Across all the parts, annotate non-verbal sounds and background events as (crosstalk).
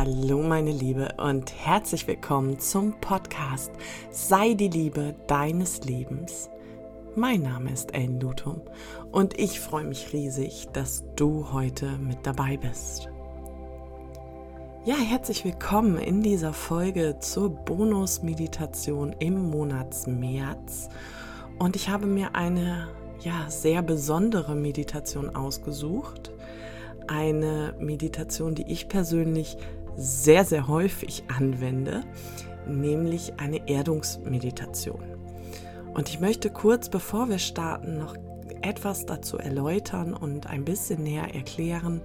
Hallo meine Liebe und herzlich willkommen zum Podcast Sei die Liebe deines Lebens. Mein Name ist Ellen Lutum und ich freue mich riesig, dass du heute mit dabei bist. Ja, herzlich willkommen in dieser Folge zur Bonus-Meditation im Monat März. Und ich habe mir eine ja, sehr besondere Meditation ausgesucht. Eine Meditation, die ich persönlich sehr, sehr häufig anwende, nämlich eine Erdungsmeditation. Und ich möchte kurz, bevor wir starten, noch etwas dazu erläutern und ein bisschen näher erklären,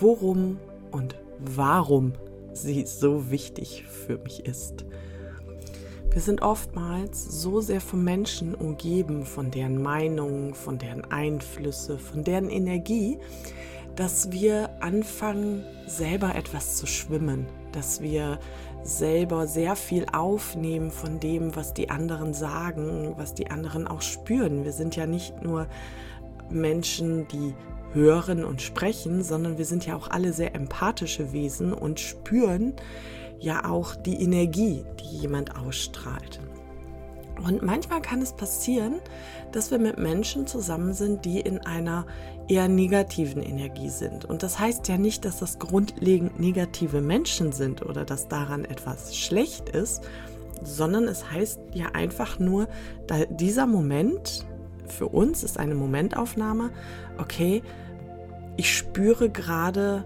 worum und warum sie so wichtig für mich ist. Wir sind oftmals so sehr von Menschen umgeben, von deren Meinungen, von deren Einflüsse, von deren Energie, dass wir anfangen, selber etwas zu schwimmen, dass wir selber sehr viel aufnehmen von dem, was die anderen sagen, was die anderen auch spüren. Wir sind ja nicht nur Menschen, die hören und sprechen, sondern wir sind ja auch alle sehr empathische Wesen und spüren ja auch die Energie, die jemand ausstrahlt. Und manchmal kann es passieren, dass wir mit Menschen zusammen sind, die in einer eher negativen Energie sind. Und das heißt ja nicht, dass das grundlegend negative Menschen sind oder dass daran etwas schlecht ist, sondern es heißt ja einfach nur, dieser Moment für uns ist eine Momentaufnahme, okay, ich spüre gerade,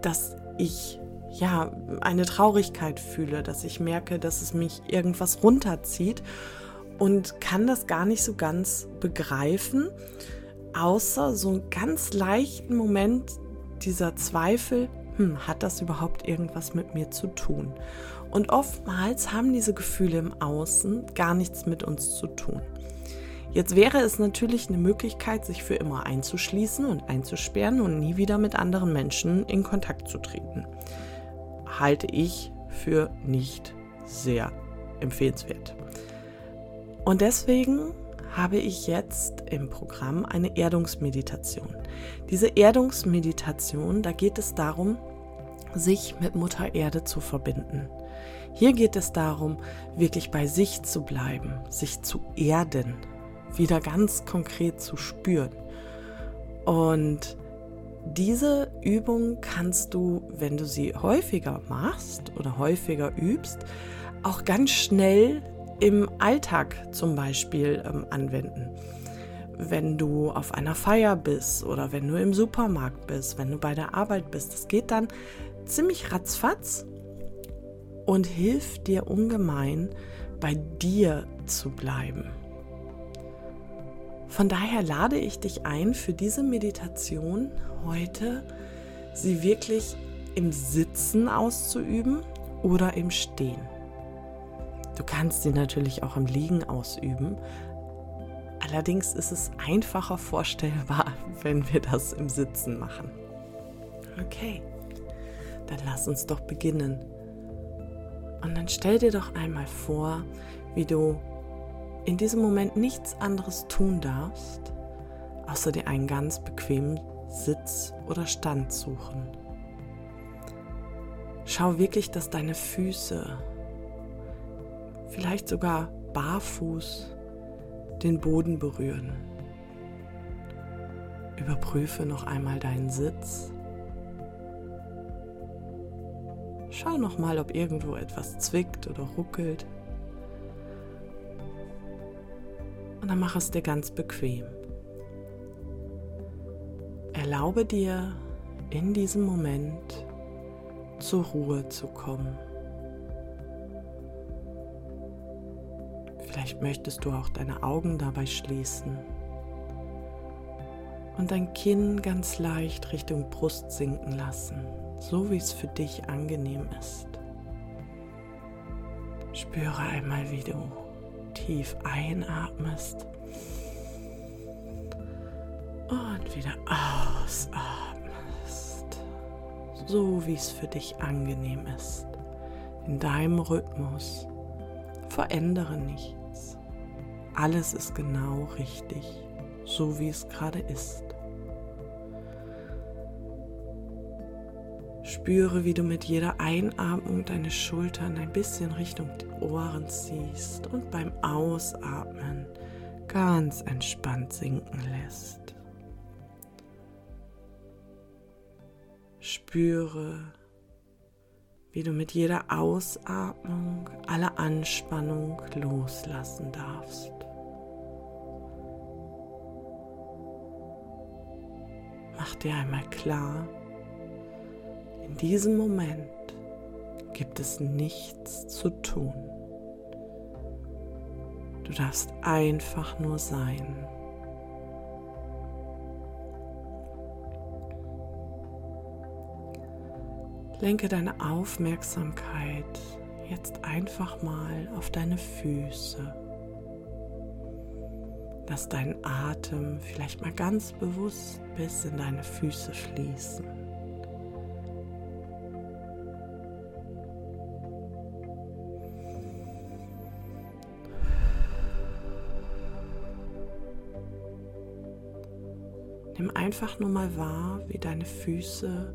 dass ich ja eine Traurigkeit fühle, dass ich merke, dass es mich irgendwas runterzieht und kann das gar nicht so ganz begreifen, außer so einen ganz leichten Moment dieser Zweifel, hm, hat das überhaupt irgendwas mit mir zu tun? Und oftmals haben diese Gefühle im Außen gar nichts mit uns zu tun. Jetzt wäre es natürlich eine Möglichkeit, sich für immer einzuschließen und einzusperren und nie wieder mit anderen Menschen in Kontakt zu treten. Halte ich für nicht sehr empfehlenswert. Und deswegen habe ich jetzt im Programm eine Erdungsmeditation. Diese Erdungsmeditation, da geht es darum, sich mit Mutter Erde zu verbinden. Hier geht es darum, wirklich bei sich zu bleiben, sich zu erden, wieder ganz konkret zu spüren. Und diese Übung kannst du, wenn du sie häufiger machst oder häufiger übst, auch ganz schnell im Alltag zum Beispiel ähm, anwenden. Wenn du auf einer Feier bist oder wenn du im Supermarkt bist, wenn du bei der Arbeit bist, das geht dann ziemlich ratzfatz und hilft dir ungemein, bei dir zu bleiben. Von daher lade ich dich ein, für diese Meditation heute sie wirklich im Sitzen auszuüben oder im Stehen. Du kannst sie natürlich auch im Liegen ausüben. Allerdings ist es einfacher vorstellbar, (laughs) wenn wir das im Sitzen machen. Okay, dann lass uns doch beginnen. Und dann stell dir doch einmal vor, wie du in diesem Moment nichts anderes tun darfst, außer dir einen ganz bequemen Sitz oder Stand suchen. Schau wirklich, dass deine Füße vielleicht sogar barfuß den Boden berühren. Überprüfe noch einmal deinen Sitz. Schau noch mal, ob irgendwo etwas zwickt oder ruckelt. Und dann mach es dir ganz bequem. Erlaube dir in diesem Moment zur Ruhe zu kommen. Vielleicht möchtest du auch deine Augen dabei schließen und dein Kinn ganz leicht Richtung Brust sinken lassen, so wie es für dich angenehm ist. Spüre einmal, wie du tief einatmest und wieder ausatmest, so wie es für dich angenehm ist, in deinem Rhythmus. Verändere nicht. Alles ist genau richtig, so wie es gerade ist. Spüre, wie du mit jeder Einatmung deine Schultern ein bisschen Richtung die Ohren ziehst und beim Ausatmen ganz entspannt sinken lässt. Spüre, wie du mit jeder Ausatmung alle Anspannung loslassen darfst. Mach dir einmal klar, in diesem Moment gibt es nichts zu tun. Du darfst einfach nur sein. Lenke deine Aufmerksamkeit jetzt einfach mal auf deine Füße. Lass deinen Atem vielleicht mal ganz bewusst bis in deine Füße fließen. Nimm einfach nur mal wahr, wie deine Füße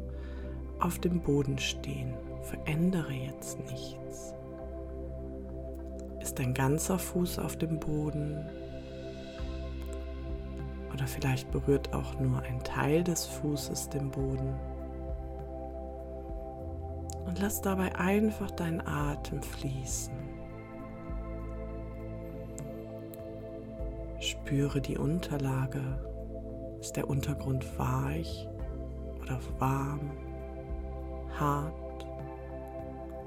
auf dem Boden stehen. Verändere jetzt nichts. Ist dein ganzer Fuß auf dem Boden? Oder vielleicht berührt auch nur ein Teil des Fußes den Boden. Und lass dabei einfach deinen Atem fließen. Spüre die Unterlage ist der Untergrund weich oder warm, hart,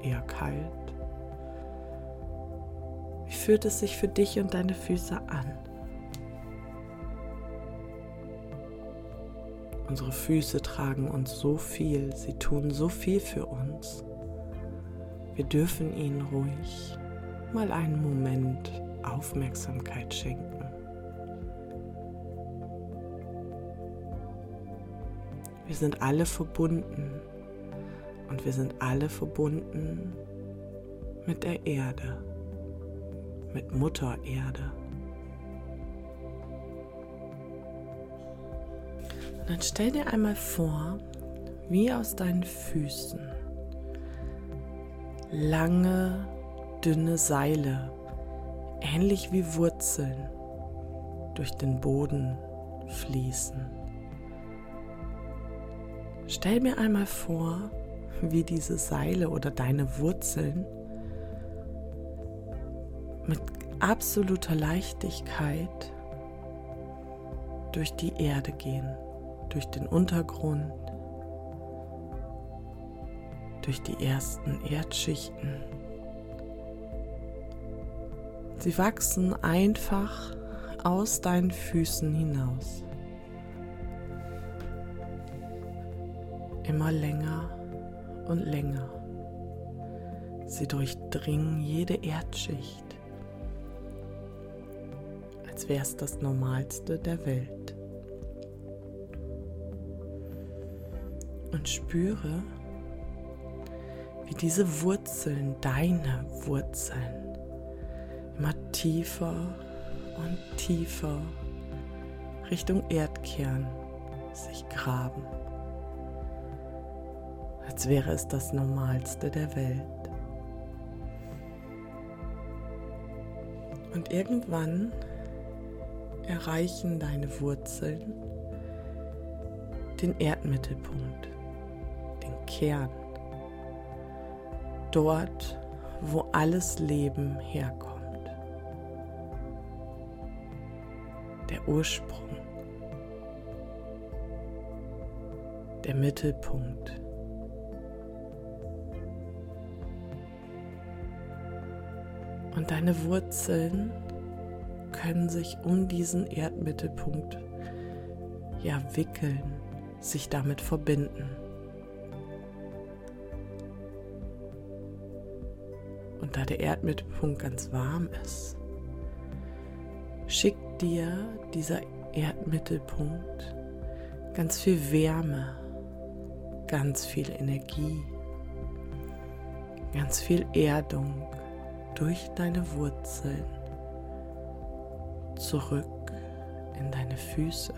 eher kalt? Wie fühlt es sich für dich und deine Füße an? Unsere Füße tragen uns so viel, sie tun so viel für uns. Wir dürfen ihnen ruhig mal einen Moment Aufmerksamkeit schenken. Wir sind alle verbunden und wir sind alle verbunden mit der Erde, mit Mutter Erde. Dann stell dir einmal vor, wie aus deinen Füßen lange, dünne Seile, ähnlich wie Wurzeln, durch den Boden fließen. Stell mir einmal vor, wie diese Seile oder deine Wurzeln mit absoluter Leichtigkeit durch die Erde gehen, durch den Untergrund, durch die ersten Erdschichten. Sie wachsen einfach aus deinen Füßen hinaus. immer länger und länger. Sie durchdringen jede Erdschicht, als wäre es das Normalste der Welt. Und spüre, wie diese Wurzeln, deine Wurzeln, immer tiefer und tiefer Richtung Erdkern sich graben als wäre es das Normalste der Welt. Und irgendwann erreichen deine Wurzeln den Erdmittelpunkt, Kern, dort, wo alles Leben herkommt, der Ursprung, der Mittelpunkt. Und deine Wurzeln können sich um diesen Erdmittelpunkt ja wickeln, sich damit verbinden. Und da der Erdmittelpunkt ganz warm ist, schickt dir dieser Erdmittelpunkt ganz viel Wärme, ganz viel Energie, ganz viel Erdung, durch deine Wurzeln zurück in deine Füße.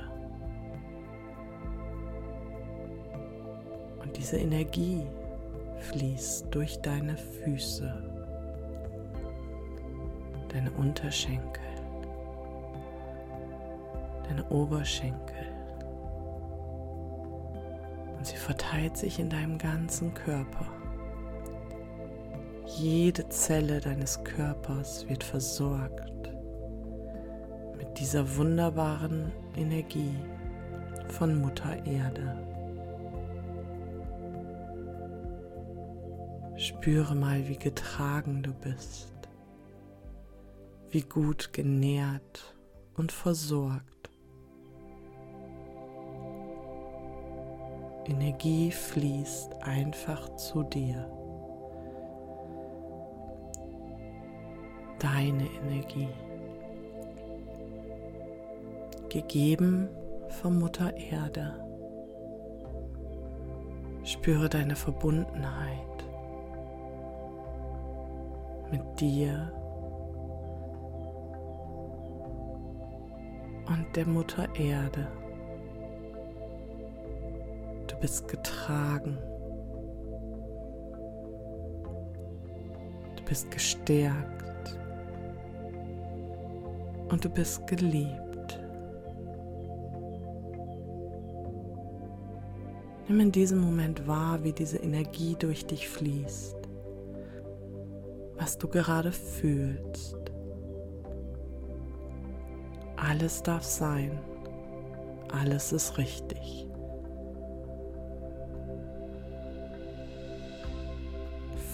Und diese Energie fließt durch deine Füße, deine Unterschenkel, deine Oberschenkel. Und sie verteilt sich in deinem ganzen Körper. Jede Zelle deines Körpers wird versorgt mit dieser wunderbaren Energie von Mutter Erde. Spüre mal, wie getragen du bist, wie gut genährt und versorgt. Energie fließt einfach zu dir. Deine Energie. Gegeben von Mutter Erde. Spüre deine Verbundenheit mit dir und der Mutter Erde. Du bist getragen. Du bist gestärkt. Und du bist geliebt. Nimm in diesem Moment wahr, wie diese Energie durch dich fließt was du gerade fühlst. Alles darf sein. Alles ist richtig.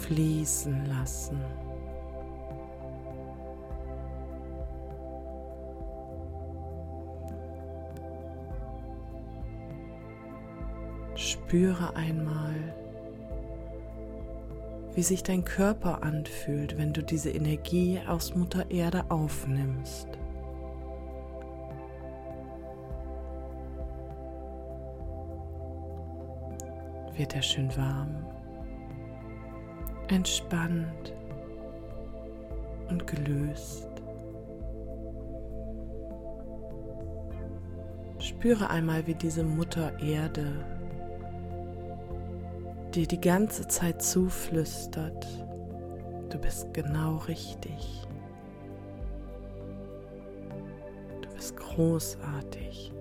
Fließen lassen. Spüre einmal, wie sich dein Körper anfühlt, wenn du diese Energie aus Mutter Erde aufnimmst. Wird er schön warm, entspannt und gelöst. Spüre einmal, wie diese Mutter Erde dir die ganze Zeit zuflüstert, du bist genau richtig. Du bist großartig.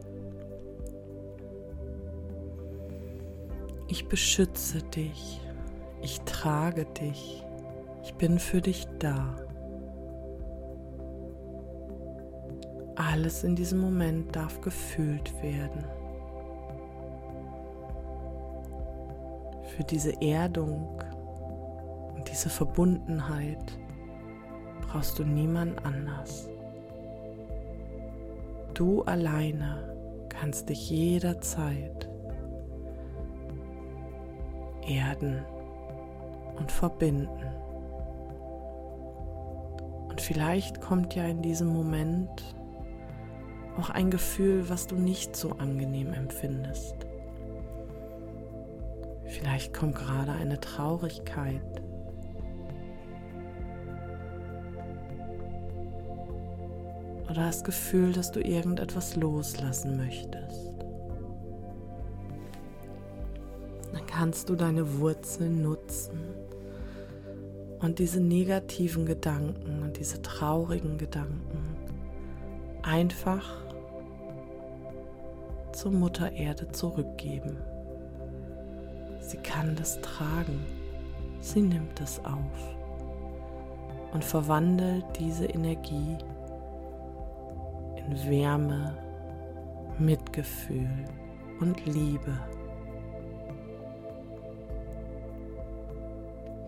Ich beschütze dich. Ich trage dich. Ich bin für dich da. Alles in diesem Moment darf gefühlt werden. für diese Erdung und diese Verbundenheit brauchst du niemand anders. Du alleine kannst dich jederzeit erden und verbinden. Und vielleicht kommt ja in diesem Moment auch ein Gefühl, was du nicht so angenehm empfindest. Vielleicht kommt gerade eine Traurigkeit. Oder das Gefühl, dass du irgendetwas loslassen möchtest. Kannst du deine Wurzeln nutzen und diese negativen Gedanken und diese traurigen Gedanken einfach zur Mutter Erde zurückgeben. Sie kann das tragen. Sie nimmt es auf und verwandelt diese Energie in Wärme, Mitgefühl und Liebe.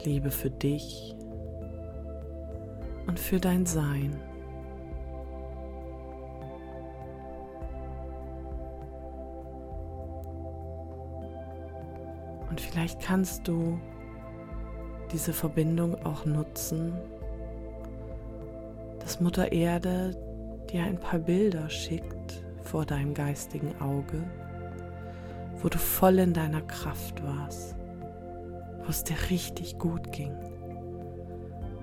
Liebe für dich und für dein Sein. Und vielleicht kannst du diese Verbindung auch nutzen, dass Mutter Erde dir ein paar Bilder schickt vor deinem geistigen Auge, wo du voll in deiner Kraft warst, wo es dir richtig gut ging,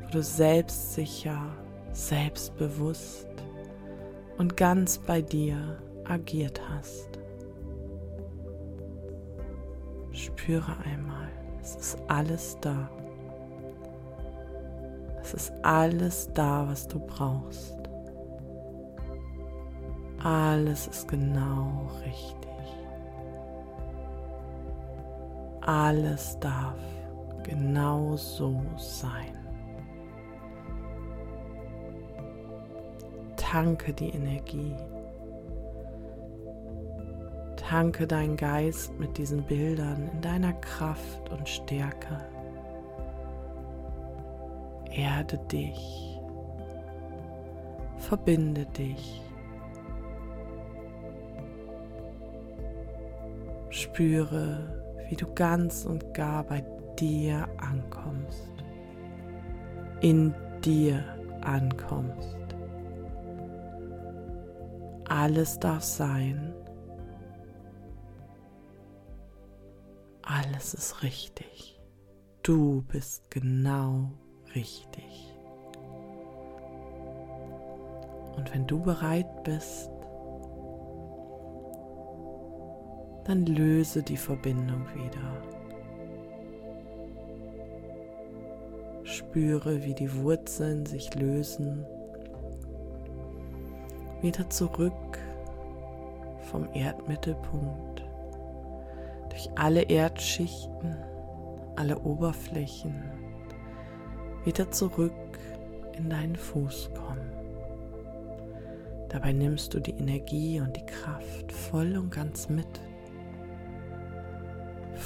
wo du selbstsicher, selbstbewusst und ganz bei dir agiert hast. Spür Spüre einmal, es ist alles da. Es ist alles da, was du brauchst. Alles ist genau richtig. Alles darf genau so sein. Tanke die Energie. Tanke deinen Geist mit diesen Bildern in deiner Kraft und Stärke. Erde dich. Verbinde dich. Spüre, wie du ganz und gar bei dir ankommst. In dir ankommst. Alles darf sein. Alles ist richtig. Du bist genau richtig. Und wenn du bereit bist, dann löse die Verbindung wieder. Spüre, wie die Wurzeln sich lösen, wieder zurück vom Erdmittelpunkt, durch alle Erdschichten, alle Oberflächen, wieder zurück in deinen Fuß kommen. Dabei nimmst du die Energie und die Kraft voll und ganz mit.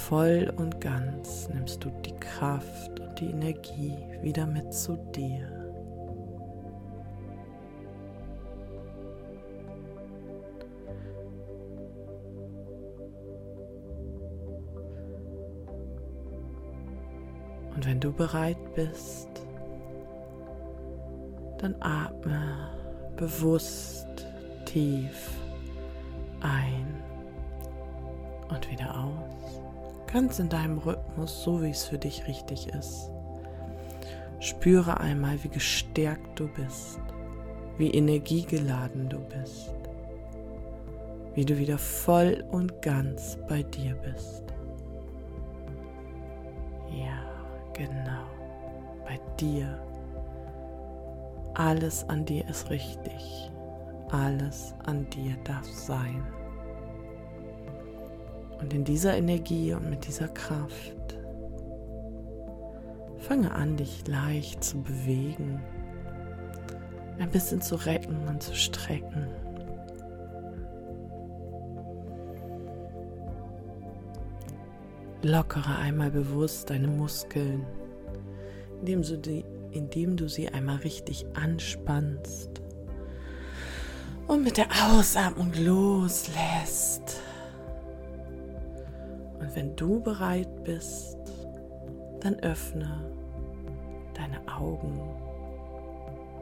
Voll und ganz nimmst du die Kraft und die Energie wieder mit zu dir. Und wenn du bereit bist, dann atme bewusst tief ein und wieder aus ganz in deinem Rhythmus, so wie es für dich richtig ist. Spüre einmal, wie gestärkt du bist, wie energiegeladen du bist, wie du wieder voll und ganz bei dir bist. Ja, genau, bei dir. Alles an dir ist richtig, alles an dir darf sein. Und in dieser Energie und mit dieser Kraft fange an, dich leicht zu bewegen, ein bisschen zu recken und zu strecken. Lockere einmal bewusst deine Muskeln, indem du, die, indem du sie einmal richtig anspannst und mit der Ausatmung loslässt. Und wenn du bereit bist, dann öffne deine Augen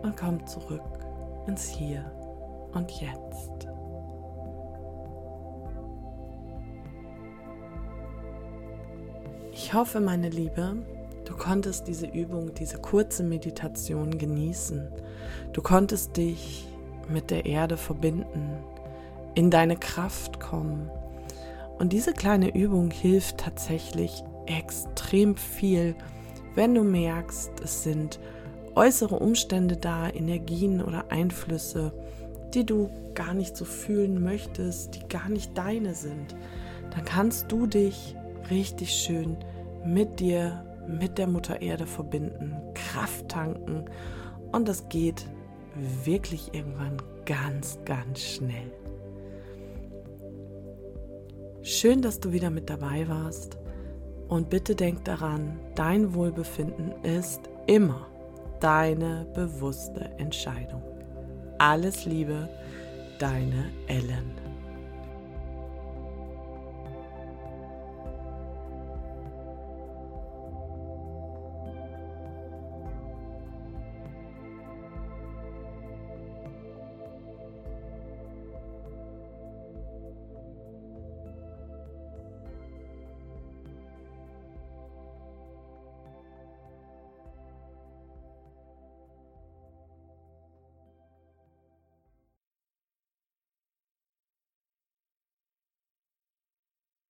und komm zurück ins Hier und Jetzt. Ich hoffe, meine Liebe, du konntest diese Übung, diese kurze Meditation genießen. Du konntest dich mit der Erde verbinden, in deine Kraft kommen und diese kleine Übung hilft tatsächlich extrem viel, wenn du merkst, es sind äußere Umstände da, Energien oder Einflüsse, die du gar nicht so fühlen möchtest, die gar nicht deine sind. Dann kannst du dich richtig schön mit dir, mit der Mutter Erde verbinden, Kraft tanken und das geht wirklich irgendwann ganz, ganz schnell. Schön, dass du wieder mit dabei warst. Und bitte denk daran, dein Wohlbefinden ist immer deine bewusste Entscheidung. Alles Liebe, deine Ellen.